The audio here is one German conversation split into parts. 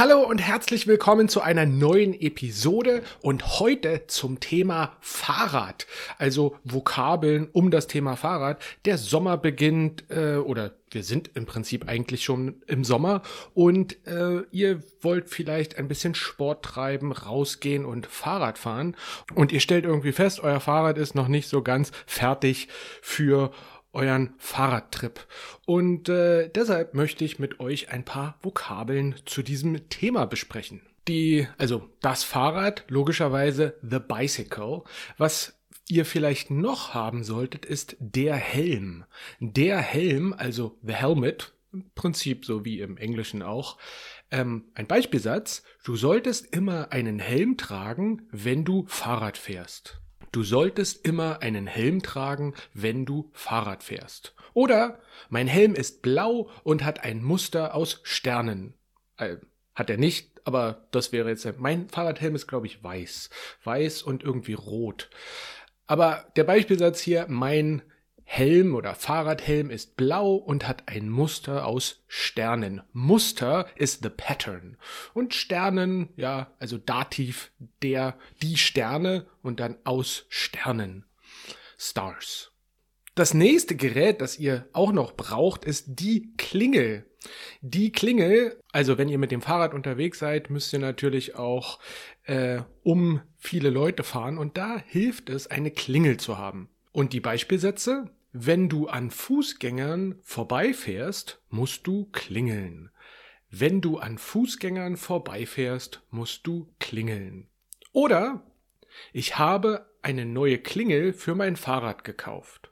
Hallo und herzlich willkommen zu einer neuen Episode und heute zum Thema Fahrrad. Also Vokabeln um das Thema Fahrrad. Der Sommer beginnt äh, oder wir sind im Prinzip eigentlich schon im Sommer und äh, ihr wollt vielleicht ein bisschen Sport treiben, rausgehen und Fahrrad fahren und ihr stellt irgendwie fest, euer Fahrrad ist noch nicht so ganz fertig für euren Fahrradtrip. Und äh, deshalb möchte ich mit euch ein paar Vokabeln zu diesem Thema besprechen. Die, also das Fahrrad, logischerweise the bicycle. Was ihr vielleicht noch haben solltet, ist der Helm. Der Helm, also the helmet, im Prinzip so wie im Englischen auch. Ähm, ein Beispielsatz, du solltest immer einen Helm tragen, wenn du Fahrrad fährst. Du solltest immer einen Helm tragen, wenn du Fahrrad fährst. Oder mein Helm ist blau und hat ein Muster aus Sternen. Äh, hat er nicht, aber das wäre jetzt mein Fahrradhelm ist glaube ich weiß, weiß und irgendwie rot. Aber der Beispielsatz hier, mein Helm oder Fahrradhelm ist blau und hat ein Muster aus Sternen. Muster ist the pattern. Und Sternen, ja, also Dativ, der, die Sterne und dann aus Sternen. Stars. Das nächste Gerät, das ihr auch noch braucht, ist die Klingel. Die Klingel, also wenn ihr mit dem Fahrrad unterwegs seid, müsst ihr natürlich auch äh, um viele Leute fahren und da hilft es, eine Klingel zu haben. Und die Beispielsätze, wenn du an Fußgängern vorbeifährst, musst du klingeln. Wenn du an Fußgängern vorbeifährst, musst du klingeln. Oder ich habe eine neue Klingel für mein Fahrrad gekauft.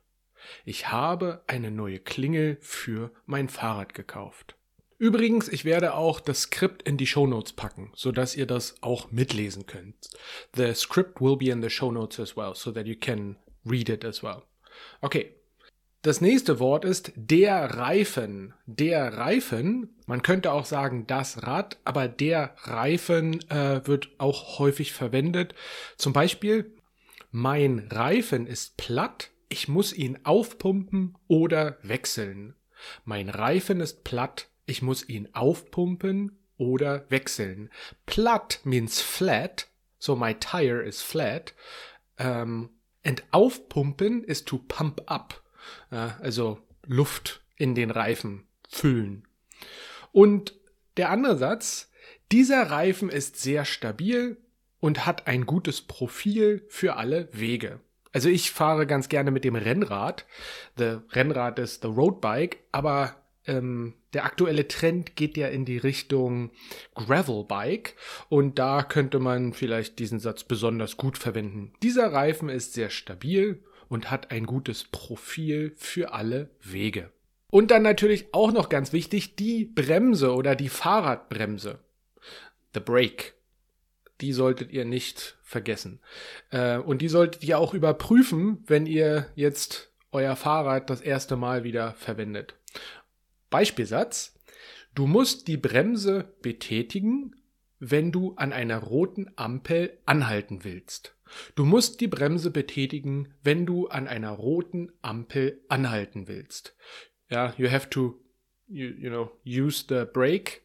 Ich habe eine neue Klingel für mein Fahrrad gekauft. Übrigens, ich werde auch das Skript in die Show Notes packen, so dass ihr das auch mitlesen könnt. The script will be in the show notes as well, so that you can read it as well. Okay, das nächste Wort ist der Reifen. Der Reifen, man könnte auch sagen das Rad, aber der Reifen äh, wird auch häufig verwendet. Zum Beispiel, mein Reifen ist platt, ich muss ihn aufpumpen oder wechseln. Mein Reifen ist platt, ich muss ihn aufpumpen oder wechseln. Platt means flat, so my tire is flat. Ähm, and aufpumpen is to pump up also Luft in den Reifen füllen. Und der andere Satz, dieser Reifen ist sehr stabil und hat ein gutes Profil für alle Wege. Also ich fahre ganz gerne mit dem Rennrad. The Rennrad ist the Roadbike, aber ähm, der aktuelle Trend geht ja in die Richtung Gravelbike und da könnte man vielleicht diesen Satz besonders gut verwenden. Dieser Reifen ist sehr stabil und hat ein gutes Profil für alle Wege. Und dann natürlich auch noch ganz wichtig, die Bremse oder die Fahrradbremse. The Brake. Die solltet ihr nicht vergessen. Äh, und die solltet ihr auch überprüfen, wenn ihr jetzt euer Fahrrad das erste Mal wieder verwendet. Beispielsatz. Du musst die Bremse betätigen, wenn du an einer roten Ampel anhalten willst. Du musst die Bremse betätigen, wenn du an einer roten Ampel anhalten willst. Ja, you have to, you, you know, use the brake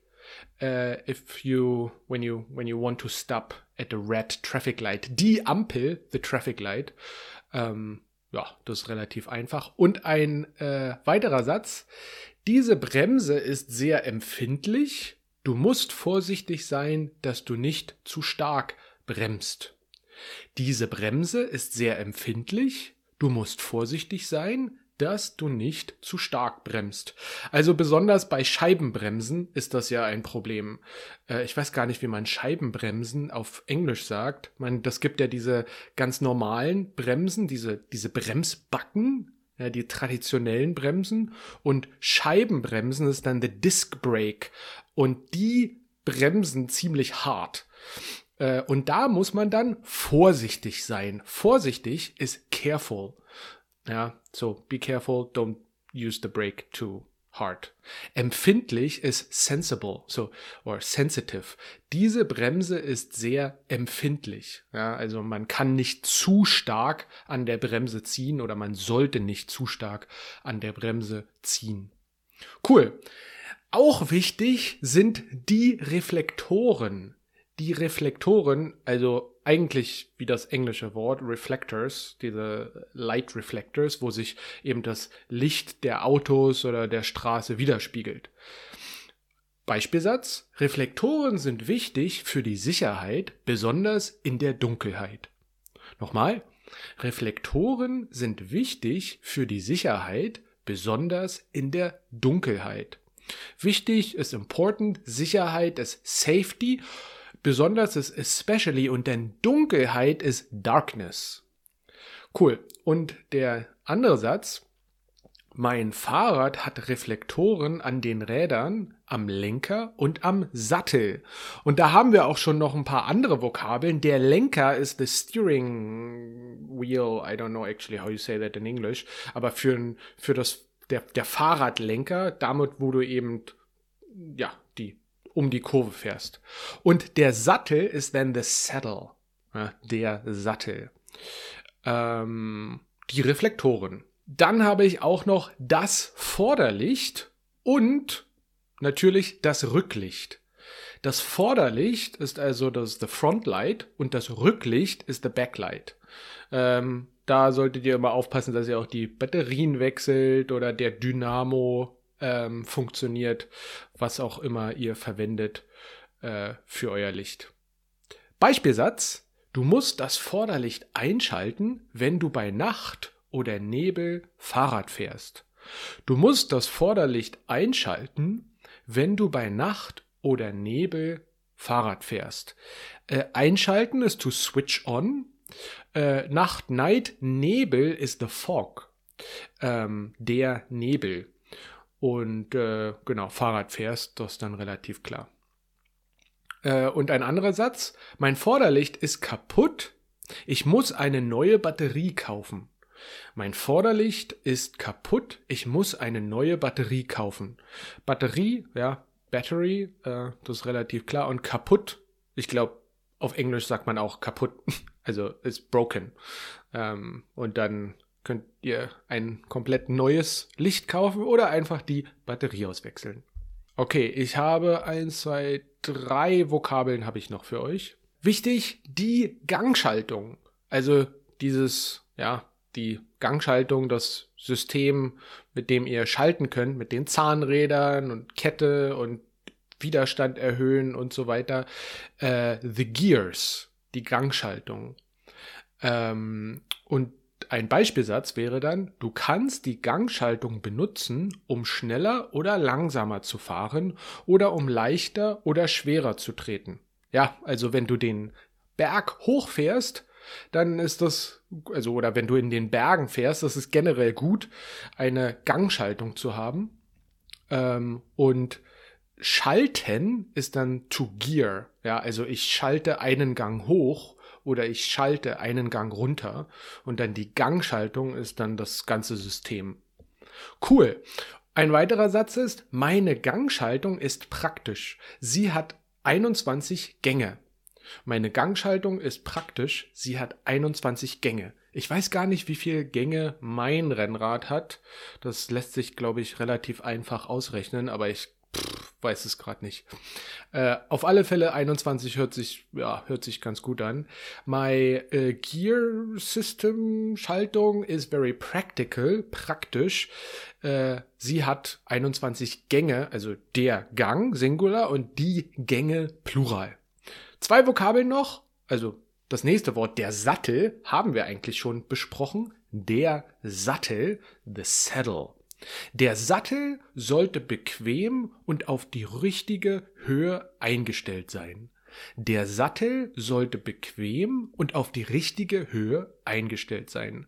uh, if you, when you, when you want to stop at the red traffic light. Die Ampel, the traffic light. Ähm, ja, das ist relativ einfach. Und ein äh, weiterer Satz. Diese Bremse ist sehr empfindlich. Du musst vorsichtig sein, dass du nicht zu stark bremst. Diese Bremse ist sehr empfindlich, du musst vorsichtig sein, dass du nicht zu stark bremst. Also besonders bei Scheibenbremsen ist das ja ein Problem. Äh, ich weiß gar nicht, wie man Scheibenbremsen auf Englisch sagt. Man, das gibt ja diese ganz normalen Bremsen, diese, diese Bremsbacken, ja, die traditionellen Bremsen. Und Scheibenbremsen ist dann the Disc Brake. Und die bremsen ziemlich hart. Äh, und da muss man dann vorsichtig sein. Vorsichtig ist careful. Ja, so be careful, don't use the brake too hard. Empfindlich ist sensible, so or sensitive. Diese Bremse ist sehr empfindlich. Ja, also man kann nicht zu stark an der Bremse ziehen oder man sollte nicht zu stark an der Bremse ziehen. Cool. Auch wichtig sind die Reflektoren. Die Reflektoren, also eigentlich wie das englische Wort Reflectors, diese Light Reflectors, wo sich eben das Licht der Autos oder der Straße widerspiegelt. Beispielsatz, Reflektoren sind wichtig für die Sicherheit, besonders in der Dunkelheit. Nochmal, Reflektoren sind wichtig für die Sicherheit, besonders in der Dunkelheit. Wichtig ist important, Sicherheit ist safety, besonders ist especially und dann Dunkelheit ist darkness. Cool. Und der andere Satz, mein Fahrrad hat Reflektoren an den Rädern, am Lenker und am Sattel. Und da haben wir auch schon noch ein paar andere Vokabeln. Der Lenker ist the steering wheel. I don't know actually how you say that in English. Aber für, für das, der, der Fahrradlenker, damit, wo du eben, ja, die, um die Kurve fährst. Und der Sattel ist then the saddle. Ja, der Sattel. Ähm, die Reflektoren. Dann habe ich auch noch das Vorderlicht und natürlich das Rücklicht. Das Vorderlicht ist also das the Frontlight und das Rücklicht ist the Backlight. Ähm, da solltet ihr immer aufpassen, dass ihr auch die Batterien wechselt oder der Dynamo ähm, funktioniert, was auch immer ihr verwendet äh, für euer Licht. Beispielsatz, du musst das Vorderlicht einschalten, wenn du bei Nacht oder Nebel Fahrrad fährst. Du musst das Vorderlicht einschalten, wenn du bei Nacht oder Nebel Fahrrad fährst. Äh, einschalten ist to switch on. Äh, Nacht, Night, Nebel ist the fog. Ähm, der Nebel. Und äh, genau, Fahrrad fährst, das ist dann relativ klar. Äh, und ein anderer Satz, mein Vorderlicht ist kaputt. Ich muss eine neue Batterie kaufen. Mein Vorderlicht ist kaputt. Ich muss eine neue Batterie kaufen. Batterie, ja, Battery, äh, das ist relativ klar. Und kaputt, ich glaube, auf Englisch sagt man auch kaputt. Also ist broken. Ähm, und dann könnt ihr ein komplett neues Licht kaufen oder einfach die Batterie auswechseln. Okay, ich habe eins, zwei, drei Vokabeln habe ich noch für euch. Wichtig, die Gangschaltung. Also dieses, ja, die Gangschaltung, das System, mit dem ihr schalten könnt, mit den Zahnrädern und Kette und Widerstand erhöhen und so weiter. Äh, the Gears, die Gangschaltung. Ähm, und ein Beispielsatz wäre dann, du kannst die Gangschaltung benutzen, um schneller oder langsamer zu fahren oder um leichter oder schwerer zu treten. Ja, also wenn du den Berg hochfährst, dann ist das, also, oder wenn du in den Bergen fährst, das ist generell gut, eine Gangschaltung zu haben. Ähm, und Schalten ist dann to gear. Ja, also ich schalte einen Gang hoch oder ich schalte einen Gang runter und dann die Gangschaltung ist dann das ganze System. Cool. Ein weiterer Satz ist, meine Gangschaltung ist praktisch. Sie hat 21 Gänge. Meine Gangschaltung ist praktisch. Sie hat 21 Gänge. Ich weiß gar nicht, wie viele Gänge mein Rennrad hat. Das lässt sich, glaube ich, relativ einfach ausrechnen, aber ich weiß es gerade nicht. Äh, auf alle Fälle 21 hört sich, ja, hört sich ganz gut an. My uh, Gear System Schaltung is very practical, praktisch. Äh, sie hat 21 Gänge, also der Gang, Singular, und die Gänge, Plural. Zwei Vokabeln noch, also das nächste Wort, der Sattel, haben wir eigentlich schon besprochen. Der Sattel, the saddle. Der Sattel sollte bequem und auf die richtige Höhe eingestellt sein. Der Sattel sollte bequem und auf die richtige Höhe eingestellt sein.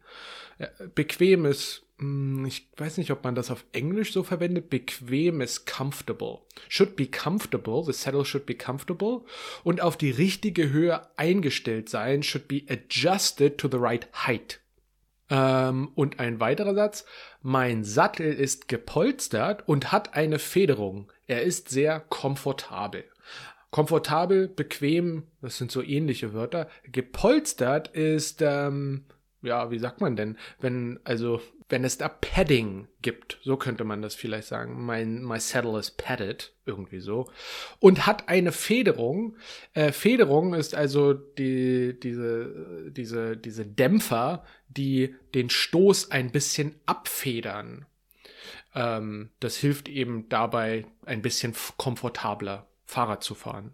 Äh, bequem ist hm, ich weiß nicht, ob man das auf Englisch so verwendet. Bequem ist comfortable. Should be comfortable. The saddle should be comfortable. Und auf die richtige Höhe eingestellt sein. Should be adjusted to the right height. Ähm, und ein weiterer Satz. Mein Sattel ist gepolstert und hat eine Federung. Er ist sehr komfortabel. Komfortabel, bequem, das sind so ähnliche Wörter. Gepolstert ist ähm, ja, wie sagt man denn, wenn, also, wenn es da Padding gibt, so könnte man das vielleicht sagen. Mein, my saddle is padded, irgendwie so. Und hat eine Federung. Äh, Federung ist also die, diese, diese, diese Dämpfer, die den Stoß ein bisschen abfedern. Ähm, das hilft eben dabei, ein bisschen komfortabler Fahrrad zu fahren.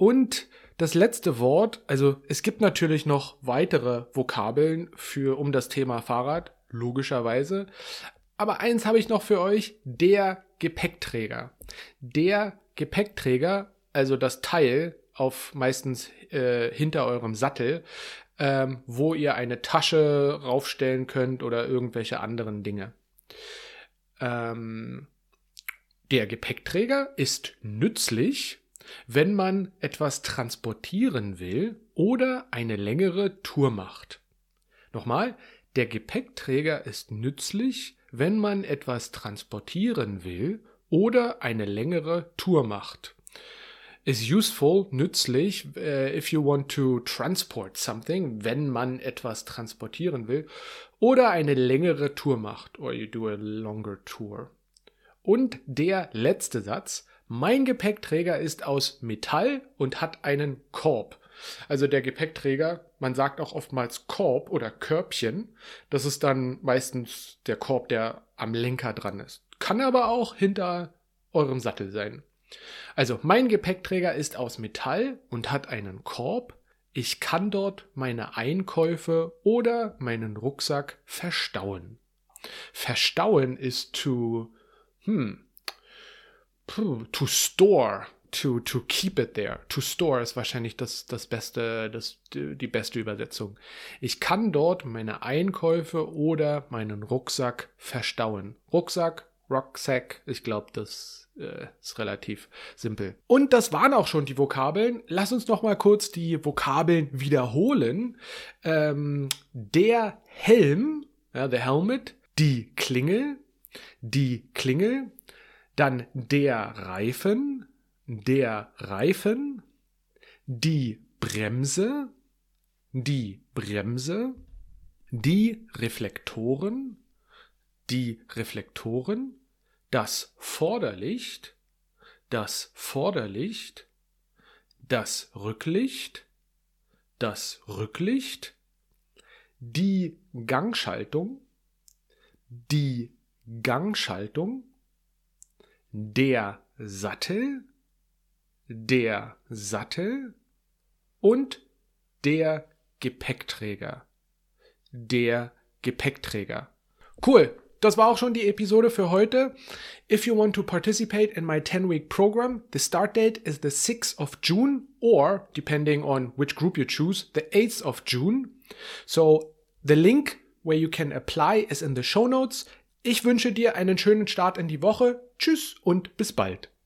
Und das letzte Wort, also es gibt natürlich noch weitere Vokabeln für um das Thema Fahrrad, logischerweise. Aber eins habe ich noch für euch, der Gepäckträger. Der Gepäckträger, also das Teil auf meistens äh, hinter eurem Sattel, ähm, wo ihr eine Tasche raufstellen könnt oder irgendwelche anderen Dinge. Ähm, der Gepäckträger ist nützlich, wenn man etwas transportieren will oder eine längere Tour macht. Nochmal, der Gepäckträger ist nützlich, wenn man etwas transportieren will oder eine längere Tour macht. Is useful, nützlich, uh, if you want to transport something, wenn man etwas transportieren will oder eine längere Tour macht, or you do a longer tour. Und der letzte Satz, mein Gepäckträger ist aus Metall und hat einen Korb. Also der Gepäckträger, man sagt auch oftmals Korb oder Körbchen. Das ist dann meistens der Korb, der am Lenker dran ist. Kann aber auch hinter eurem Sattel sein. Also mein Gepäckträger ist aus Metall und hat einen Korb. Ich kann dort meine Einkäufe oder meinen Rucksack verstauen. Verstauen ist to, hm, to store, to, to keep it there. To store ist wahrscheinlich das, das beste, das, die beste Übersetzung. Ich kann dort meine Einkäufe oder meinen Rucksack verstauen. Rucksack, Rucksack, ich glaube, das äh, ist relativ simpel. Und das waren auch schon die Vokabeln. Lass uns noch mal kurz die Vokabeln wiederholen. Ähm, der Helm, ja, der Helmet, die Klingel, die Klingel, dann der Reifen, der Reifen, die Bremse, die Bremse, die Reflektoren, die Reflektoren, das Vorderlicht, das Vorderlicht, das Rücklicht, das Rücklicht, die Gangschaltung, die Gangschaltung, der Sattel, der Sattel und der Gepäckträger. Der Gepäckträger. Cool. Das war auch schon die Episode für heute. If you want to participate in my 10 week program, the start date is the 6th of June or, depending on which group you choose, the 8th of June. So the link where you can apply is in the show notes. Ich wünsche dir einen schönen Start in die Woche. Tschüss und bis bald.